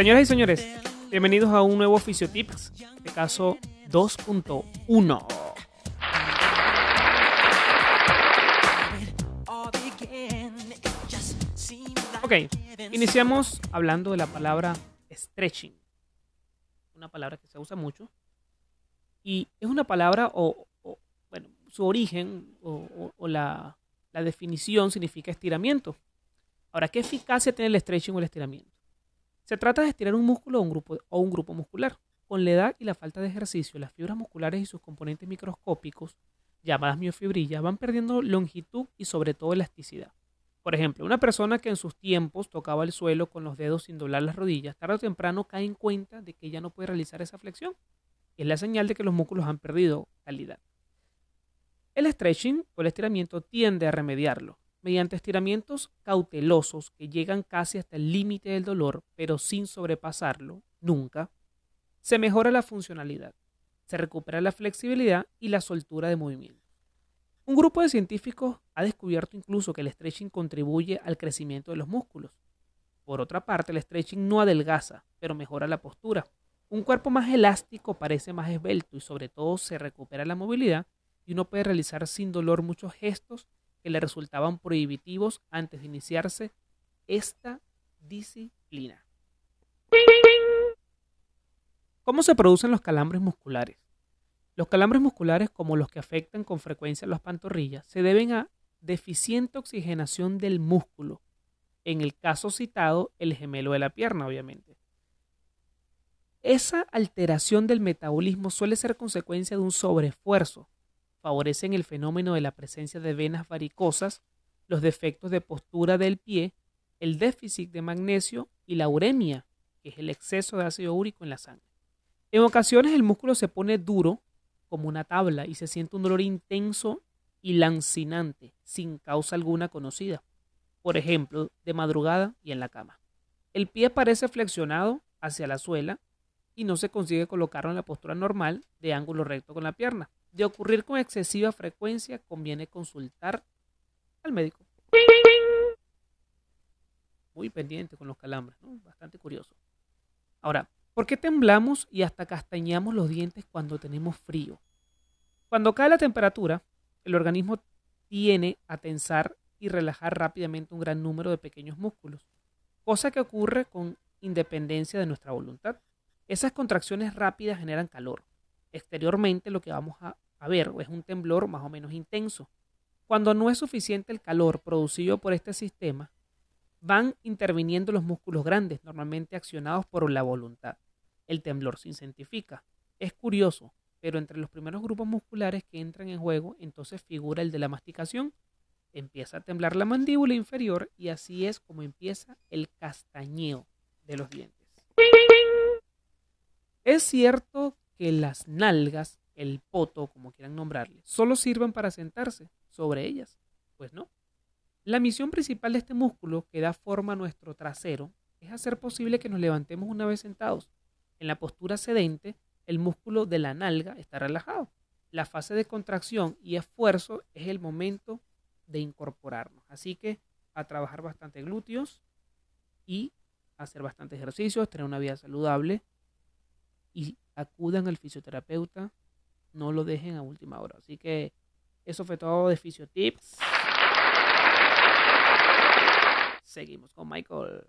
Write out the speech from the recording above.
Señoras y señores, bienvenidos a un nuevo Fisiotips, de caso 2.1. Ok, iniciamos hablando de la palabra stretching, una palabra que se usa mucho y es una palabra o, bueno, su origen o, o la, la definición significa estiramiento. Ahora, ¿qué eficacia tiene el stretching o el estiramiento? Se trata de estirar un músculo o un grupo, muscular. Con la edad y la falta de ejercicio, las fibras musculares y sus componentes microscópicos, llamadas miofibrillas, van perdiendo longitud y sobre todo elasticidad. Por ejemplo, una persona que en sus tiempos tocaba el suelo con los dedos sin doblar las rodillas, tarde o temprano cae en cuenta de que ya no puede realizar esa flexión. Es la señal de que los músculos han perdido calidad. El stretching o el estiramiento tiende a remediarlo mediante estiramientos cautelosos que llegan casi hasta el límite del dolor, pero sin sobrepasarlo, nunca, se mejora la funcionalidad, se recupera la flexibilidad y la soltura de movimiento. Un grupo de científicos ha descubierto incluso que el stretching contribuye al crecimiento de los músculos. Por otra parte, el stretching no adelgaza, pero mejora la postura. Un cuerpo más elástico parece más esbelto y sobre todo se recupera la movilidad y uno puede realizar sin dolor muchos gestos que le resultaban prohibitivos antes de iniciarse esta disciplina. ¿Cómo se producen los calambres musculares? Los calambres musculares, como los que afectan con frecuencia las pantorrillas, se deben a deficiente oxigenación del músculo. En el caso citado, el gemelo de la pierna, obviamente. Esa alteración del metabolismo suele ser consecuencia de un sobreesfuerzo, favorecen el fenómeno de la presencia de venas varicosas, los defectos de postura del pie, el déficit de magnesio y la uremia, que es el exceso de ácido úrico en la sangre. En ocasiones el músculo se pone duro como una tabla y se siente un dolor intenso y lancinante sin causa alguna conocida, por ejemplo, de madrugada y en la cama. El pie parece flexionado hacia la suela y no se consigue colocarlo en la postura normal de ángulo recto con la pierna de ocurrir con excesiva frecuencia, conviene consultar al médico. Muy pendiente con los calambres, ¿no? bastante curioso. Ahora, ¿por qué temblamos y hasta castañamos los dientes cuando tenemos frío? Cuando cae la temperatura, el organismo tiene a tensar y relajar rápidamente un gran número de pequeños músculos, cosa que ocurre con independencia de nuestra voluntad. Esas contracciones rápidas generan calor, exteriormente lo que vamos a, ver es un temblor más o menos intenso. Cuando no es suficiente el calor producido por este sistema, van interviniendo los músculos grandes, normalmente accionados por la voluntad. El temblor se intensifica. Es curioso, pero entre los primeros grupos musculares que entran en juego, entonces figura el de la masticación. Empieza a temblar la mandíbula inferior y así es como empieza el castañeo de los dientes. Es cierto que las nalgas, el poto, como quieran nombrarle, solo sirvan para sentarse sobre ellas. Pues no. La misión principal de este músculo que da forma a nuestro trasero es hacer posible que nos levantemos una vez sentados. En la postura sedente, el músculo de la nalga está relajado. La fase de contracción y esfuerzo es el momento de incorporarnos. Así que a trabajar bastante glúteos y hacer bastante ejercicios, tener una vida saludable y acudan al fisioterapeuta, no lo dejen a última hora. Así que eso fue todo de Fisiotips. Seguimos con Michael.